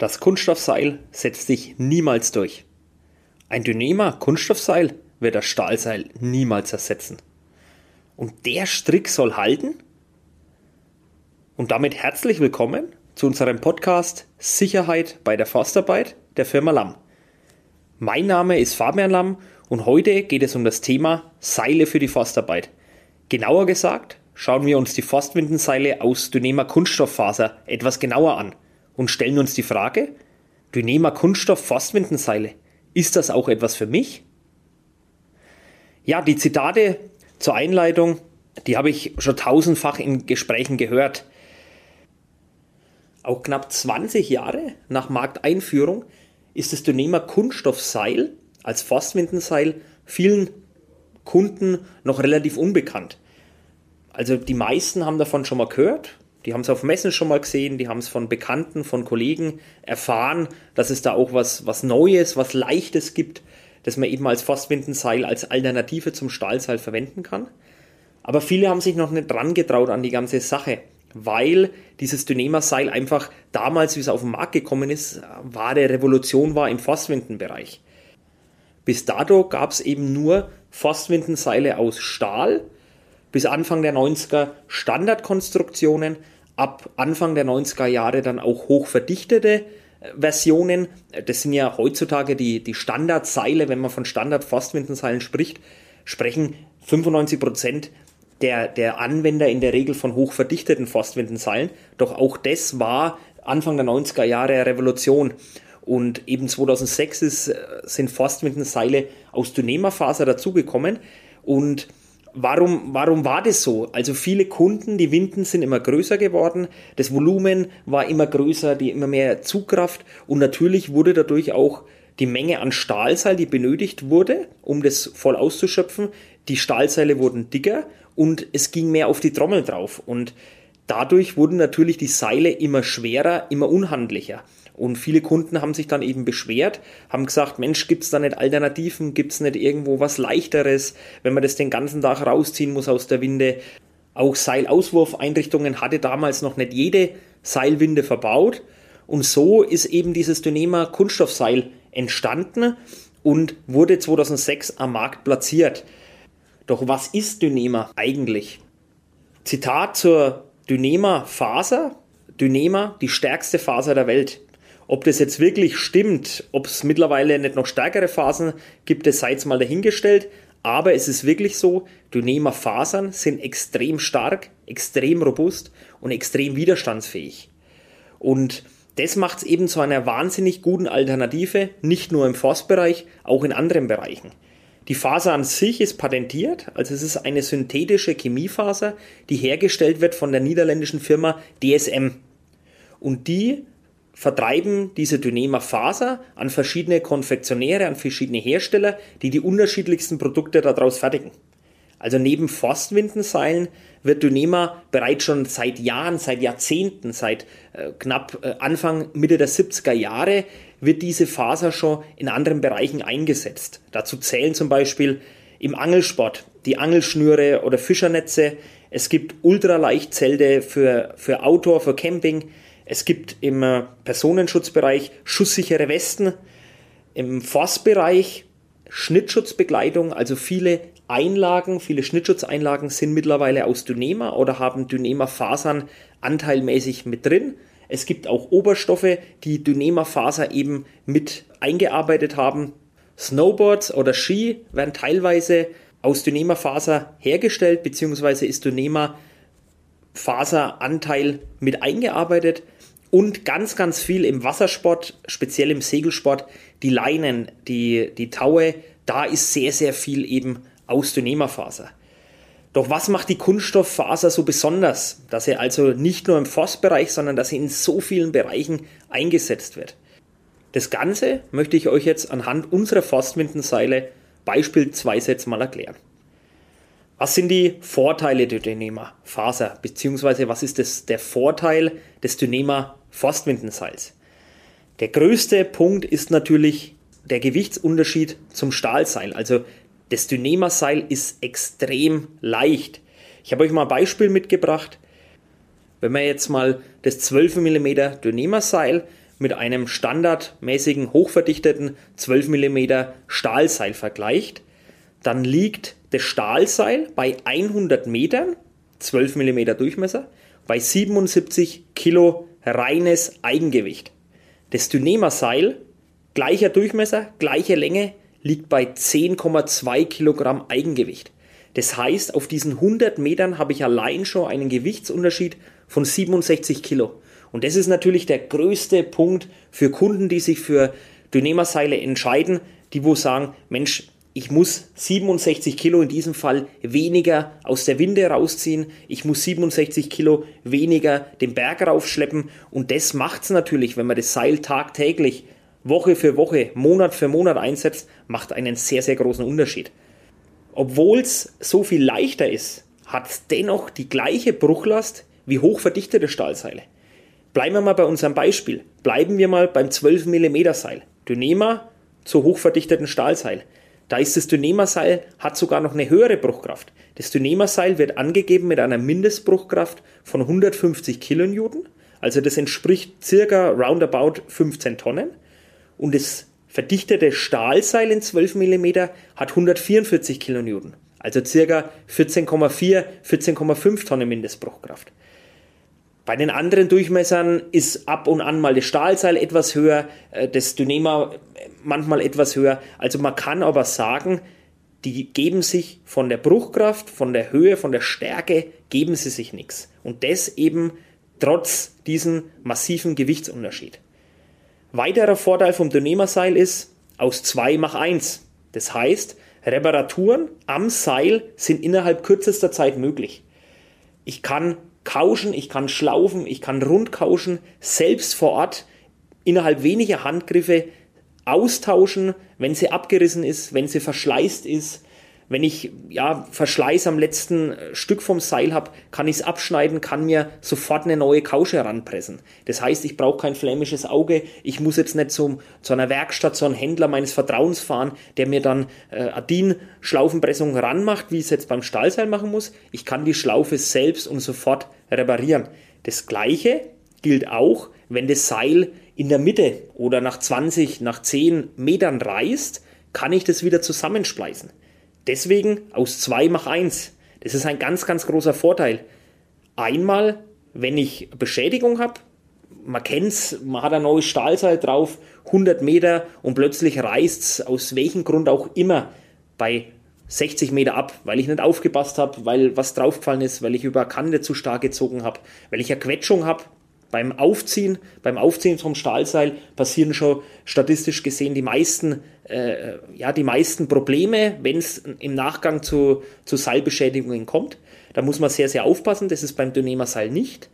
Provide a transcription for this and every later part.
Das Kunststoffseil setzt sich niemals durch. Ein Dyneema Kunststoffseil wird das Stahlseil niemals ersetzen. Und der Strick soll halten? Und damit herzlich willkommen zu unserem Podcast Sicherheit bei der Forstarbeit der Firma Lamm. Mein Name ist Fabian Lamm und heute geht es um das Thema Seile für die Forstarbeit. Genauer gesagt schauen wir uns die Forstwindenseile aus Dyneema Kunststofffaser etwas genauer an und stellen uns die Frage, Dyneema Kunststoff Forstwindenseile, ist das auch etwas für mich? Ja, die Zitate zur Einleitung, die habe ich schon tausendfach in Gesprächen gehört. Auch knapp 20 Jahre nach Markteinführung ist das Dyneema Kunststoffseil als Forstwindenseil vielen Kunden noch relativ unbekannt. Also die meisten haben davon schon mal gehört, die haben es auf Messen schon mal gesehen, die haben es von Bekannten, von Kollegen erfahren, dass es da auch was, was Neues, was Leichtes gibt, das man eben als Forstwindenseil als Alternative zum Stahlseil verwenden kann. Aber viele haben sich noch nicht dran getraut an die ganze Sache, weil dieses Dyneema-Seil einfach damals, wie es auf den Markt gekommen ist, wahre Revolution war im Forstwindenbereich. Bis dato gab es eben nur Forstwindenseile aus Stahl, bis Anfang der 90er Standardkonstruktionen, ab Anfang der 90er Jahre dann auch hochverdichtete äh, Versionen. Das sind ja heutzutage die, die Standardseile, wenn man von Standard-Forstwindenseilen spricht, sprechen 95 Prozent der, der Anwender in der Regel von hochverdichteten Forstwindenseilen. Doch auch das war Anfang der 90er Jahre eine Revolution. Und eben 2006 ist, äh, sind Forstwindenseile aus Dyneema-Faser dazugekommen. Und Warum, warum war das so? Also viele Kunden, die Winden sind immer größer geworden, das Volumen war immer größer, die immer mehr Zugkraft und natürlich wurde dadurch auch die Menge an Stahlseil, die benötigt wurde, um das voll auszuschöpfen, die Stahlseile wurden dicker und es ging mehr auf die Trommel drauf und dadurch wurden natürlich die Seile immer schwerer, immer unhandlicher. Und viele Kunden haben sich dann eben beschwert, haben gesagt, Mensch, gibt es da nicht Alternativen, gibt es nicht irgendwo was leichteres, wenn man das den ganzen Tag rausziehen muss aus der Winde. Auch Seilauswurfeinrichtungen hatte damals noch nicht jede Seilwinde verbaut. Und so ist eben dieses Dynema Kunststoffseil entstanden und wurde 2006 am Markt platziert. Doch was ist Dynema eigentlich? Zitat zur Dynema Faser. Dynema, die stärkste Faser der Welt. Ob das jetzt wirklich stimmt, ob es mittlerweile nicht noch stärkere Phasen gibt, das sei jetzt mal dahingestellt. Aber es ist wirklich so, Dyneema-Fasern sind extrem stark, extrem robust und extrem widerstandsfähig. Und das macht es eben zu einer wahnsinnig guten Alternative, nicht nur im Forstbereich, auch in anderen Bereichen. Die Faser an sich ist patentiert, also es ist eine synthetische Chemiefaser, die hergestellt wird von der niederländischen Firma DSM. Und die vertreiben diese Dyneema Faser an verschiedene Konfektionäre, an verschiedene Hersteller, die die unterschiedlichsten Produkte daraus fertigen. Also neben Forstwindenseilen wird Dyneema bereits schon seit Jahren, seit Jahrzehnten, seit äh, knapp äh, Anfang, Mitte der 70er Jahre wird diese Faser schon in anderen Bereichen eingesetzt. Dazu zählen zum Beispiel im Angelsport die Angelschnüre oder Fischernetze. Es gibt Ultraleichtzelte für, für Outdoor, für Camping. Es gibt im äh, Personenschutzbereich schusssichere Westen, im Forstbereich Schnittschutzbekleidung, also viele Einlagen, viele Schnittschutzeinlagen sind mittlerweile aus Dynema oder haben Dynema-Fasern anteilmäßig mit drin. Es gibt auch Oberstoffe, die Dynema-Faser eben mit eingearbeitet haben. Snowboards oder Ski werden teilweise aus Dynema-Faser hergestellt, beziehungsweise ist Dynema Faseranteil mit eingearbeitet und ganz, ganz viel im Wassersport, speziell im Segelsport, die Leinen, die, die Taue, da ist sehr, sehr viel eben aus Dynema-Faser. Doch was macht die Kunststofffaser so besonders, dass er also nicht nur im Forstbereich, sondern dass er in so vielen Bereichen eingesetzt wird? Das Ganze möchte ich euch jetzt anhand unserer Forstwindenseile beispielsweise jetzt mal erklären. Was sind die Vorteile der Dynema-Faser, beziehungsweise was ist das, der Vorteil des Dynema-Forstwindenseils? Der größte Punkt ist natürlich der Gewichtsunterschied zum Stahlseil. Also das Dynema-Seil ist extrem leicht. Ich habe euch mal ein Beispiel mitgebracht. Wenn man jetzt mal das 12 mm Dynema-Seil mit einem standardmäßigen hochverdichteten 12 mm Stahlseil vergleicht, dann liegt das Stahlseil bei 100 Metern, 12 mm Durchmesser, bei 77 Kilo reines Eigengewicht. Das Dyneema-Seil, gleicher Durchmesser, gleiche Länge, liegt bei 10,2 Kilogramm Eigengewicht. Das heißt, auf diesen 100 Metern habe ich allein schon einen Gewichtsunterschied von 67 Kilo. Und das ist natürlich der größte Punkt für Kunden, die sich für Dyneema-Seile entscheiden, die wo sagen, Mensch, ich muss 67 Kilo in diesem Fall weniger aus der Winde rausziehen, ich muss 67 Kilo weniger den Berg raufschleppen und das macht es natürlich, wenn man das Seil tagtäglich, Woche für Woche, Monat für Monat einsetzt, macht einen sehr, sehr großen Unterschied. Obwohl es so viel leichter ist, hat es dennoch die gleiche Bruchlast wie hochverdichtete Stahlseile. Bleiben wir mal bei unserem Beispiel. Bleiben wir mal beim 12 mm Seil. Dyneema zu hochverdichteten Stahlseil. Da ist das Dyneema-Seil, hat sogar noch eine höhere Bruchkraft. Das Dyneema-Seil wird angegeben mit einer Mindestbruchkraft von 150 Kilonewton. Also das entspricht circa roundabout 15 Tonnen. Und das verdichtete Stahlseil in 12 mm hat 144 Kilonewton. Also circa 14,4, 14,5 Tonnen Mindestbruchkraft. Bei den anderen Durchmessern ist ab und an mal das Stahlseil etwas höher, äh, das Dynema manchmal etwas höher. Also man kann aber sagen, die geben sich von der Bruchkraft, von der Höhe, von der Stärke, geben sie sich nichts. Und das eben trotz diesem massiven Gewichtsunterschied. Weiterer Vorteil vom Dynema-Seil ist, aus 2 mach 1. Das heißt, Reparaturen am Seil sind innerhalb kürzester Zeit möglich. Ich kann kauschen, ich kann schlaufen, ich kann rundkauschen, selbst vor Ort innerhalb weniger Handgriffe austauschen, wenn sie abgerissen ist, wenn sie verschleißt ist. Wenn ich ja, Verschleiß am letzten äh, Stück vom Seil habe, kann ich es abschneiden, kann mir sofort eine neue Kausche heranpressen. Das heißt, ich brauche kein flämisches Auge. Ich muss jetzt nicht zum, zu einer Werkstatt, zu einem Händler meines Vertrauens fahren, der mir dann äh, Adin-Schlaufenpressung ranmacht, wie ich es jetzt beim Stahlseil machen muss. Ich kann die Schlaufe selbst und sofort reparieren. Das gleiche gilt auch, wenn das Seil in der Mitte oder nach 20, nach 10 Metern reißt, kann ich das wieder zusammenspleißen. Deswegen aus 2 mach 1. Das ist ein ganz, ganz großer Vorteil. Einmal, wenn ich Beschädigung habe, man kennt es, man hat ein neues Stahlseil drauf, 100 Meter und plötzlich reißt es aus welchem Grund auch immer bei 60 Meter ab, weil ich nicht aufgepasst habe, weil was draufgefallen ist, weil ich über Kante zu stark gezogen habe, weil ich eine Quetschung habe. Beim Aufziehen, beim Aufziehen vom Stahlseil passieren schon statistisch gesehen die meisten, äh, ja, die meisten Probleme, wenn es im Nachgang zu, zu Seilbeschädigungen kommt. Da muss man sehr, sehr aufpassen. Das ist beim Dynema-Seil nicht.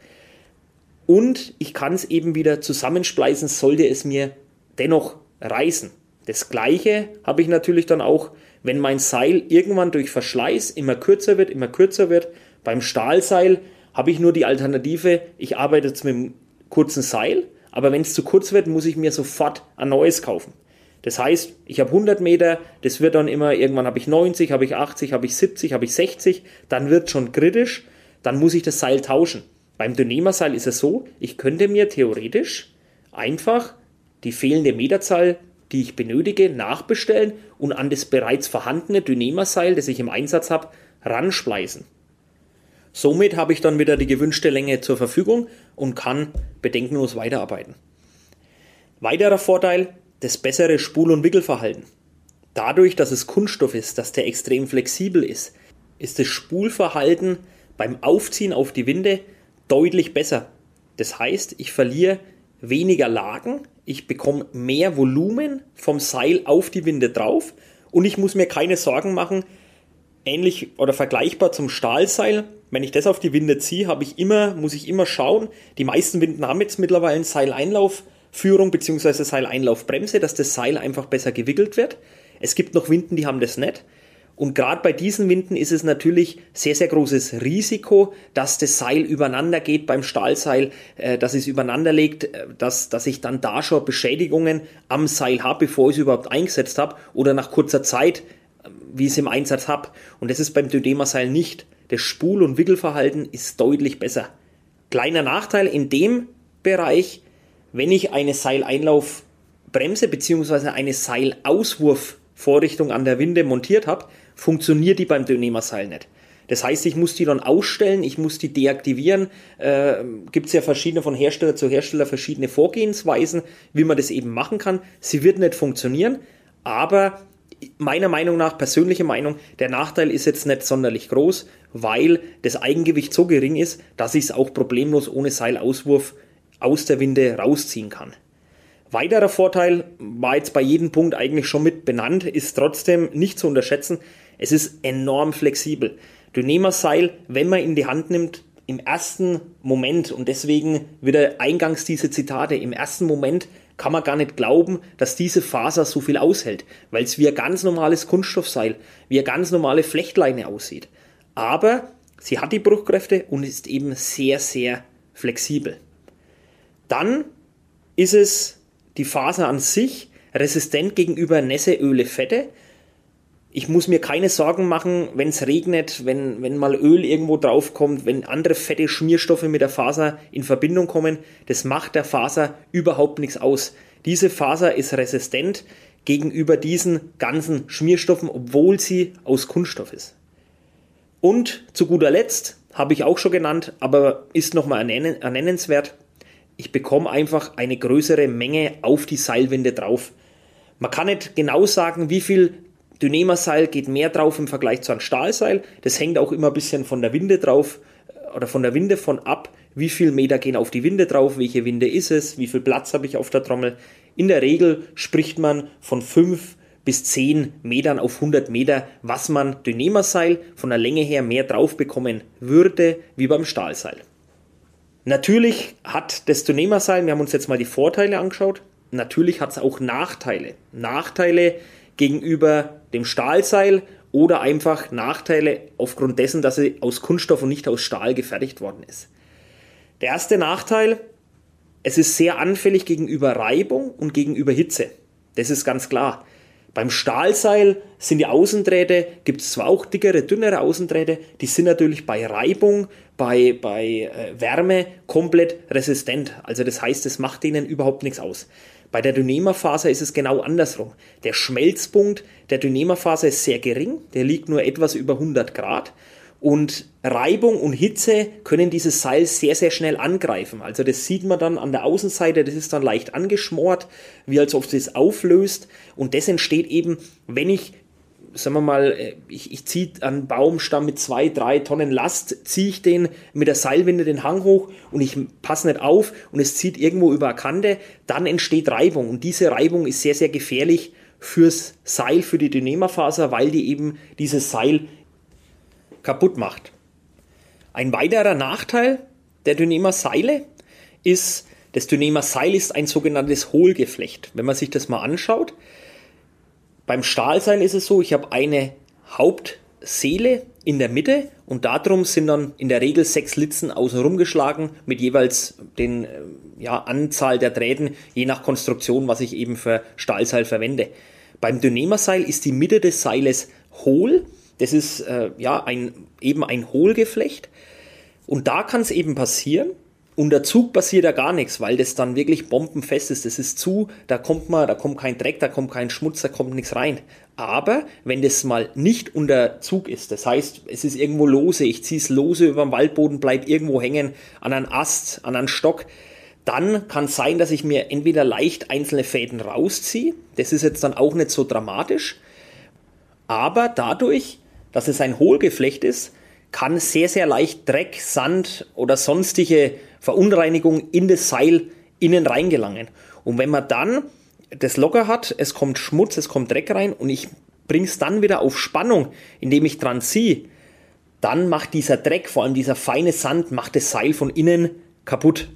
Und ich kann es eben wieder zusammenspleißen, sollte es mir dennoch reißen. Das gleiche habe ich natürlich dann auch wenn mein Seil irgendwann durch Verschleiß immer kürzer wird, immer kürzer wird, beim Stahlseil habe ich nur die Alternative, ich arbeite jetzt mit einem kurzen Seil, aber wenn es zu kurz wird, muss ich mir sofort ein neues kaufen. Das heißt, ich habe 100 Meter, das wird dann immer, irgendwann habe ich 90, habe ich 80, habe ich 70, habe ich 60, dann wird schon kritisch, dann muss ich das Seil tauschen. Beim Dynema-Seil ist es so, ich könnte mir theoretisch einfach die fehlende Meterzahl die ich benötige, nachbestellen und an das bereits vorhandene Dynema-Seil, das ich im Einsatz habe, ranspleißen. Somit habe ich dann wieder die gewünschte Länge zur Verfügung und kann bedenkenlos weiterarbeiten. Weiterer Vorteil, das bessere Spul- und Wickelverhalten. Dadurch, dass es Kunststoff ist, dass der extrem flexibel ist, ist das Spulverhalten beim Aufziehen auf die Winde deutlich besser. Das heißt, ich verliere weniger Lagen, ich bekomme mehr Volumen vom Seil auf die Winde drauf und ich muss mir keine Sorgen machen, ähnlich oder vergleichbar zum Stahlseil. Wenn ich das auf die Winde ziehe, habe ich immer, muss ich immer schauen. Die meisten Winden haben jetzt mittlerweile Seileinlaufführung bzw. Seileinlaufbremse, dass das Seil einfach besser gewickelt wird. Es gibt noch Winden, die haben das nicht. Und gerade bei diesen Winden ist es natürlich sehr, sehr großes Risiko, dass das Seil übereinander geht beim Stahlseil, äh, dass es übereinander legt, äh, dass, dass ich dann da schon Beschädigungen am Seil habe, bevor ich es überhaupt eingesetzt habe oder nach kurzer Zeit, wie ich es im Einsatz habe. Und das ist beim Dödema-Seil nicht. Das Spul- und Wickelverhalten ist deutlich besser. Kleiner Nachteil in dem Bereich, wenn ich eine Seileinlaufbremse bzw. eine Seilauswurfvorrichtung an der Winde montiert habe, funktioniert die beim Dynema-Seil nicht. Das heißt, ich muss die dann ausstellen, ich muss die deaktivieren. Äh, Gibt es ja verschiedene von Hersteller zu Hersteller verschiedene Vorgehensweisen, wie man das eben machen kann. Sie wird nicht funktionieren, aber meiner Meinung nach, persönliche Meinung, der Nachteil ist jetzt nicht sonderlich groß, weil das Eigengewicht so gering ist, dass ich es auch problemlos ohne Seilauswurf aus der Winde rausziehen kann. Weiterer Vorteil war jetzt bei jedem Punkt eigentlich schon mit benannt, ist trotzdem nicht zu unterschätzen. Es ist enorm flexibel. Dynema-Seil, wenn man in die Hand nimmt, im ersten Moment, und deswegen wieder eingangs diese Zitate, im ersten Moment kann man gar nicht glauben, dass diese Faser so viel aushält, weil es wie ein ganz normales Kunststoffseil, wie eine ganz normale Flechtleine aussieht. Aber sie hat die Bruchkräfte und ist eben sehr, sehr flexibel. Dann ist es die Faser an sich resistent gegenüber Nässe, Öle, Fette. Ich muss mir keine Sorgen machen, wenn es regnet, wenn, wenn mal Öl irgendwo draufkommt, wenn andere fette Schmierstoffe mit der Faser in Verbindung kommen. Das macht der Faser überhaupt nichts aus. Diese Faser ist resistent gegenüber diesen ganzen Schmierstoffen, obwohl sie aus Kunststoff ist. Und zu guter Letzt, habe ich auch schon genannt, aber ist nochmal ernennenswert, ich bekomme einfach eine größere Menge auf die Seilwinde drauf. Man kann nicht genau sagen, wie viel Dynema-Seil geht mehr drauf im Vergleich zu einem Stahlseil. Das hängt auch immer ein bisschen von der Winde drauf äh, oder von der Winde von ab, wie viel Meter gehen auf die Winde drauf, welche Winde ist es, wie viel Platz habe ich auf der Trommel. In der Regel spricht man von 5 bis 10 Metern auf 100 Meter, was man Dynema-Seil von der Länge her mehr drauf bekommen würde, wie beim Stahlseil. Natürlich hat das Dynema-Seil, wir haben uns jetzt mal die Vorteile angeschaut, natürlich hat es auch Nachteile. Nachteile gegenüber dem Stahlseil oder einfach Nachteile aufgrund dessen, dass sie aus Kunststoff und nicht aus Stahl gefertigt worden ist. Der erste Nachteil, es ist sehr anfällig gegenüber Reibung und gegenüber Hitze. Das ist ganz klar. Beim Stahlseil sind die Außendrähte, gibt es zwar auch dickere, dünnere Außendrähte, die sind natürlich bei Reibung, bei, bei äh, Wärme komplett resistent. Also das heißt, es macht ihnen überhaupt nichts aus. Bei der Dynema-Faser ist es genau andersrum. Der Schmelzpunkt der Dynema-Faser ist sehr gering, der liegt nur etwas über 100 Grad und Reibung und Hitze können dieses Seil sehr, sehr schnell angreifen. Also das sieht man dann an der Außenseite, das ist dann leicht angeschmort, wie als ob es das auflöst. Und das entsteht eben, wenn ich, sagen wir mal, äh, ich, ich ziehe einen Baumstamm mit zwei, drei Tonnen Last, ziehe ich den mit der Seilwinde den Hang hoch und ich passe nicht auf und es zieht irgendwo über eine Kante, dann entsteht Reibung. Und diese Reibung ist sehr, sehr gefährlich fürs Seil, für die Dynema-Faser, weil die eben dieses Seil kaputt macht. Ein weiterer Nachteil der Dynema-Seile ist, das Dynema-Seil ist ein sogenanntes Hohlgeflecht. Wenn man sich das mal anschaut, beim Stahlseil ist es so, ich habe eine Hauptseele in der Mitte und darum sind dann in der Regel sechs Litzen außenrum geschlagen mit jeweils den äh, ja, Anzahl der Drähten, je nach Konstruktion, was ich eben für Stahlseil verwende. Beim Dynema-Seil ist die Mitte des Seiles hohl das ist äh, ja ein, eben ein Hohlgeflecht. Und da kann es eben passieren, unter Zug passiert ja gar nichts, weil das dann wirklich bombenfest ist. Das ist zu, da kommt man, da kommt kein Dreck, da kommt kein Schmutz, da kommt nichts rein. Aber wenn das mal nicht unter Zug ist, das heißt, es ist irgendwo lose, ich ziehe es lose über den Waldboden, bleib irgendwo hängen, an einen Ast, an einen Stock, dann kann es sein, dass ich mir entweder leicht einzelne Fäden rausziehe. Das ist jetzt dann auch nicht so dramatisch. Aber dadurch dass es ein Hohlgeflecht ist, kann sehr, sehr leicht Dreck, Sand oder sonstige Verunreinigung in das Seil innen reingelangen. Und wenn man dann das locker hat, es kommt Schmutz, es kommt Dreck rein und ich bringe es dann wieder auf Spannung, indem ich dran ziehe, dann macht dieser Dreck, vor allem dieser feine Sand, macht das Seil von innen kaputt.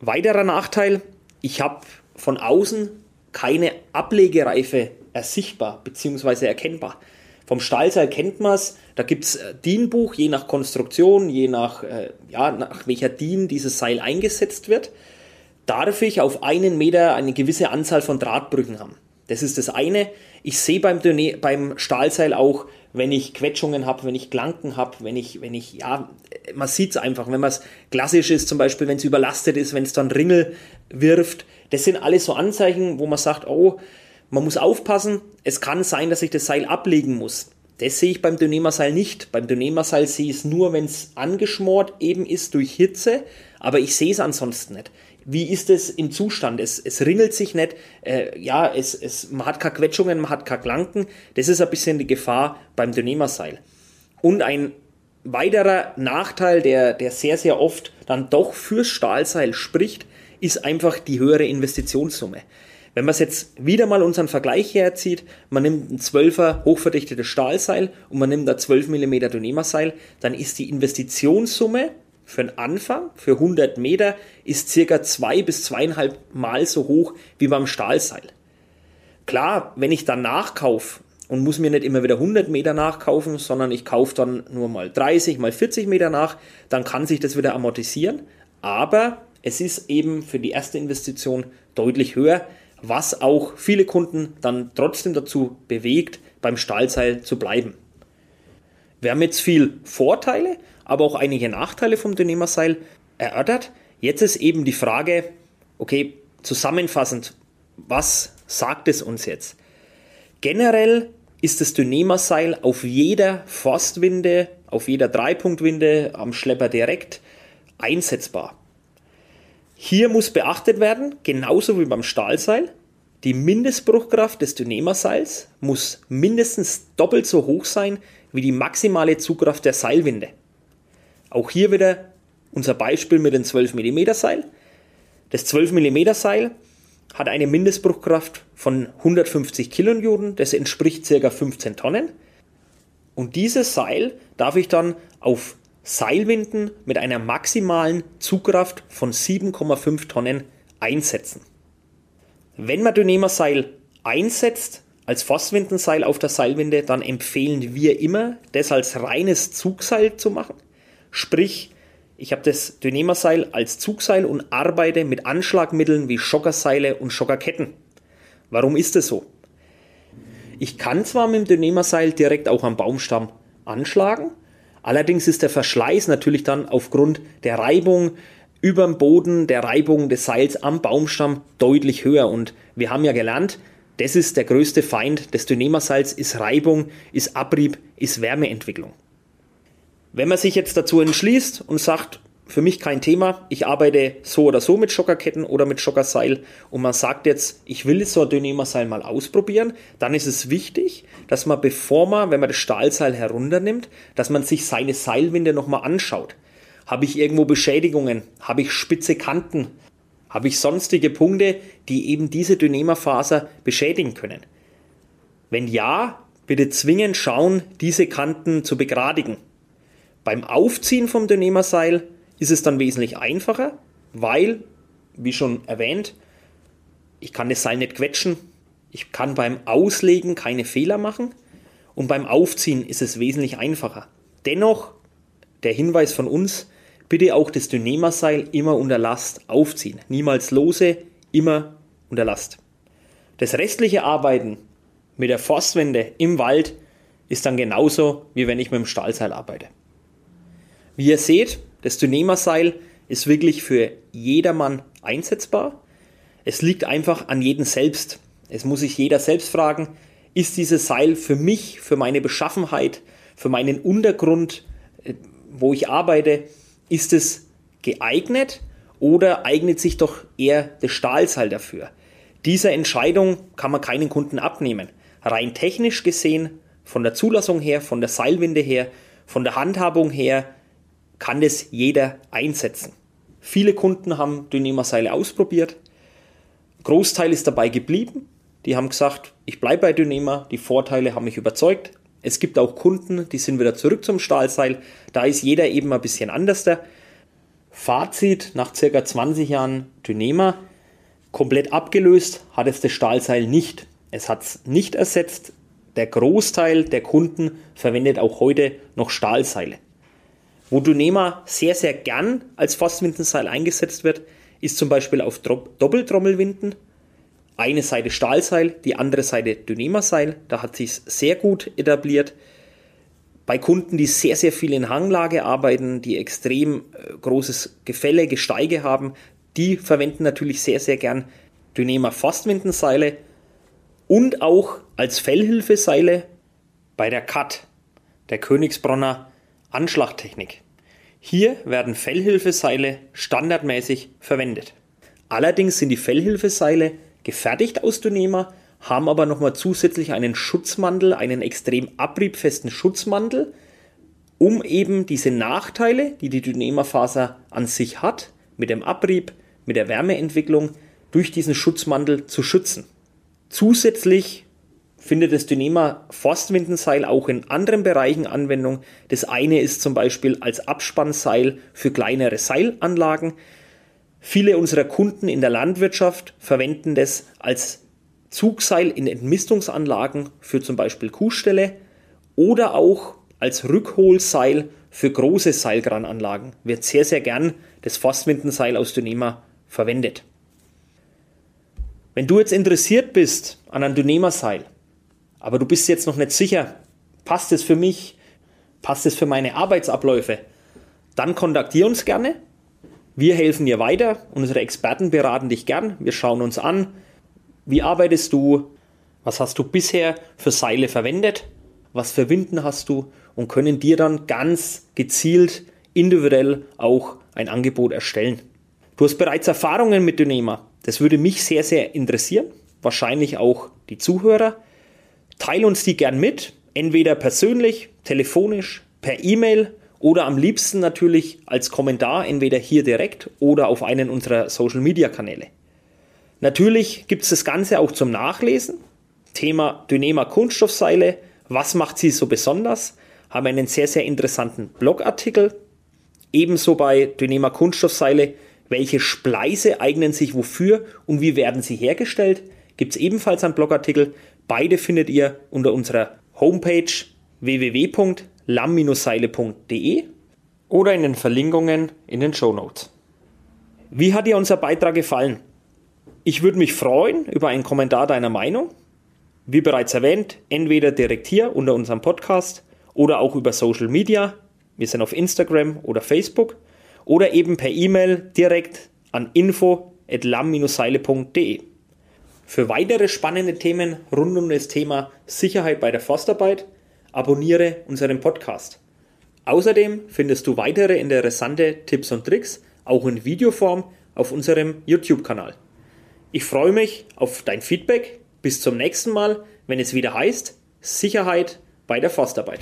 Weiterer Nachteil, ich habe von außen keine Ablegereife ersichtbar bzw. erkennbar. Vom Stahlseil kennt man es, da gibt es äh, DIN-Buch, je nach Konstruktion, je nach, äh, ja, nach welcher DIN dieses Seil eingesetzt wird, darf ich auf einen Meter eine gewisse Anzahl von Drahtbrücken haben. Das ist das eine. Ich sehe beim, beim Stahlseil auch, wenn ich Quetschungen habe, wenn ich Klanken habe, wenn ich, wenn ich, ja, man sieht es einfach, wenn man es klassisch ist, zum Beispiel, wenn es überlastet ist, wenn es dann Ringel wirft. Das sind alles so Anzeichen, wo man sagt, oh, man muss aufpassen, es kann sein, dass ich das Seil ablegen muss. Das sehe ich beim Dyneema-Seil nicht. Beim Dyneema-Seil sehe ich es nur, wenn es angeschmort eben ist durch Hitze, aber ich sehe es ansonsten nicht. Wie ist es im Zustand? Es, es ringelt sich nicht, äh, ja, es, es, man hat keine Quetschungen, man hat keine Klanken. Das ist ein bisschen die Gefahr beim Dyneema-Seil. Und ein weiterer Nachteil, der, der sehr, sehr oft dann doch fürs Stahlseil spricht, ist einfach die höhere Investitionssumme. Wenn man es jetzt wieder mal unseren Vergleich herzieht, man nimmt ein 12er hochverdichtetes Stahlseil und man nimmt da 12 mm Dynema-Seil, dann ist die Investitionssumme für den Anfang, für 100 Meter, ist circa zwei bis zweieinhalb Mal so hoch wie beim Stahlseil. Klar, wenn ich dann nachkaufe und muss mir nicht immer wieder 100 Meter nachkaufen, sondern ich kaufe dann nur mal 30, mal 40 Meter nach, dann kann sich das wieder amortisieren. Aber es ist eben für die erste Investition deutlich höher, was auch viele Kunden dann trotzdem dazu bewegt, beim Stahlseil zu bleiben. Wir haben jetzt viel Vorteile, aber auch einige Nachteile vom Dynema-Seil erörtert. Jetzt ist eben die Frage, okay, zusammenfassend, was sagt es uns jetzt? Generell ist das Dynema-Seil auf jeder Forstwinde, auf jeder Dreipunktwinde am Schlepper direkt einsetzbar. Hier muss beachtet werden, genauso wie beim Stahlseil, die Mindestbruchkraft des Dynema-Seils muss mindestens doppelt so hoch sein wie die maximale Zugkraft der Seilwinde. Auch hier wieder unser Beispiel mit dem 12 mm Seil. Das 12 mm Seil hat eine Mindestbruchkraft von 150 kN, das entspricht ca. 15 Tonnen. Und dieses Seil darf ich dann auf Seilwinden mit einer maximalen Zugkraft von 7,5 Tonnen einsetzen. Wenn man Dynema-Seil einsetzt als Forstwindenseil auf der Seilwinde, dann empfehlen wir immer, das als reines Zugseil zu machen. Sprich, ich habe das Dynema-Seil als Zugseil und arbeite mit Anschlagmitteln wie Schockerseile und Schockerketten. Warum ist das so? Ich kann zwar mit dem Dynema-Seil direkt auch am Baumstamm anschlagen, Allerdings ist der Verschleiß natürlich dann aufgrund der Reibung über dem Boden, der Reibung des Seils am Baumstamm deutlich höher. Und wir haben ja gelernt, das ist der größte Feind des Dynema-Seils, ist Reibung, ist Abrieb, ist Wärmeentwicklung. Wenn man sich jetzt dazu entschließt und sagt, für mich kein Thema. Ich arbeite so oder so mit Schockerketten oder mit Schockerseil und man sagt jetzt, ich will so ein Dynema-Seil mal ausprobieren, dann ist es wichtig, dass man, bevor man, wenn man das Stahlseil herunternimmt, dass man sich seine Seilwinde nochmal anschaut. Habe ich irgendwo Beschädigungen? Habe ich spitze Kanten? Habe ich sonstige Punkte, die eben diese Dynema-Faser beschädigen können? Wenn ja, bitte zwingend schauen, diese Kanten zu begradigen. Beim Aufziehen vom Dynema-Seil ist es dann wesentlich einfacher, weil, wie schon erwähnt, ich kann das Seil nicht quetschen, ich kann beim Auslegen keine Fehler machen und beim Aufziehen ist es wesentlich einfacher. Dennoch, der Hinweis von uns, bitte auch das Dynema-Seil immer unter Last aufziehen. Niemals lose, immer unter Last. Das restliche Arbeiten mit der Forstwende im Wald ist dann genauso, wie wenn ich mit dem Stahlseil arbeite. Wie ihr seht, das Dynema-Seil ist wirklich für jedermann einsetzbar. Es liegt einfach an jedem selbst. Es muss sich jeder selbst fragen, ist dieses Seil für mich, für meine Beschaffenheit, für meinen Untergrund, äh, wo ich arbeite, ist es geeignet oder eignet sich doch eher das Stahlseil dafür? Diese Entscheidung kann man keinen Kunden abnehmen. Rein technisch gesehen, von der Zulassung her, von der Seilwinde her, von der Handhabung her, kann das jeder einsetzen. Viele Kunden haben Dynema-Seile ausprobiert. Großteil ist dabei geblieben. Die haben gesagt, ich bleibe bei Dynema, die Vorteile haben mich überzeugt. Es gibt auch Kunden, die sind wieder zurück zum Stahlseil. Da ist jeder eben ein bisschen anders. Fazit nach circa 20 Jahren Dynema, komplett abgelöst hat es das Stahlseil nicht. Es hat es nicht ersetzt. Der Großteil der Kunden verwendet auch heute noch Stahlseile. Wo Dynema sehr, sehr gern als Forstwindenseil eingesetzt wird, ist zum Beispiel auf Doppeltrommelwinden. Eine Seite Stahlseil, die andere Seite Dynema-Seil. Da hat sich sehr gut etabliert. Bei Kunden, die sehr, sehr viel in Hanglage arbeiten, die extrem äh, großes Gefälle, Gesteige haben, die verwenden natürlich sehr, sehr gern Dynema Forstwindenseile und auch als Fellhilfeseile bei der CAT, der Königsbronner Anschlagtechnik. Hier werden Fellhilfeseile standardmäßig verwendet. Allerdings sind die Fellhilfeseile gefertigt aus Dynema, haben aber nochmal zusätzlich einen Schutzmantel, einen extrem abriebfesten Schutzmantel, um eben diese Nachteile, die die Dynema-Faser an sich hat, mit dem Abrieb, mit der Wärmeentwicklung, durch diesen Schutzmantel zu schützen. Zusätzlich findet das Dynema Forstwindenseil auch in anderen Bereichen Anwendung. Das eine ist zum Beispiel als Abspannseil für kleinere Seilanlagen. Viele unserer Kunden in der Landwirtschaft verwenden das als Zugseil in Entmistungsanlagen für zum Beispiel Kuhställe oder auch als Rückholseil für große Seilkrananlagen wird sehr, sehr gern das Forstwindenseil aus Dynema verwendet. Wenn du jetzt interessiert bist an einem Dynema-Seil, aber du bist jetzt noch nicht sicher, passt es für mich, passt es für meine Arbeitsabläufe, dann kontaktiere uns gerne. Wir helfen dir weiter, unsere Experten beraten dich gern, wir schauen uns an, wie arbeitest du, was hast du bisher für Seile verwendet, was für Winden hast du und können dir dann ganz gezielt individuell auch ein Angebot erstellen. Du hast bereits Erfahrungen mit Dynema. Das würde mich sehr, sehr interessieren. Wahrscheinlich auch die Zuhörer. Teil uns die gern mit, entweder persönlich, telefonisch, per E-Mail oder am liebsten natürlich als Kommentar, entweder hier direkt oder auf einen unserer Social Media Kanäle. Natürlich gibt es das Ganze auch zum Nachlesen. Thema Dynema Kunststoffseile. Was macht sie so besonders? Haben einen sehr, sehr interessanten Blogartikel. Ebenso bei Dynema Kunststoffseile. Welche Spleiße eignen sich wofür und wie werden sie hergestellt? Gibt es ebenfalls einen Blogartikel. Beide findet ihr unter unserer Homepage www.lam-seile.de oder in den Verlinkungen in den Show Notes. Wie hat dir unser Beitrag gefallen? Ich würde mich freuen über einen Kommentar deiner Meinung. Wie bereits erwähnt, entweder direkt hier unter unserem Podcast oder auch über Social Media. Wir sind auf Instagram oder Facebook oder eben per E-Mail direkt an info@lam-seile.de. Für weitere spannende Themen rund um das Thema Sicherheit bei der Forstarbeit abonniere unseren Podcast. Außerdem findest du weitere interessante Tipps und Tricks auch in Videoform auf unserem YouTube-Kanal. Ich freue mich auf dein Feedback. Bis zum nächsten Mal, wenn es wieder heißt Sicherheit bei der Forstarbeit.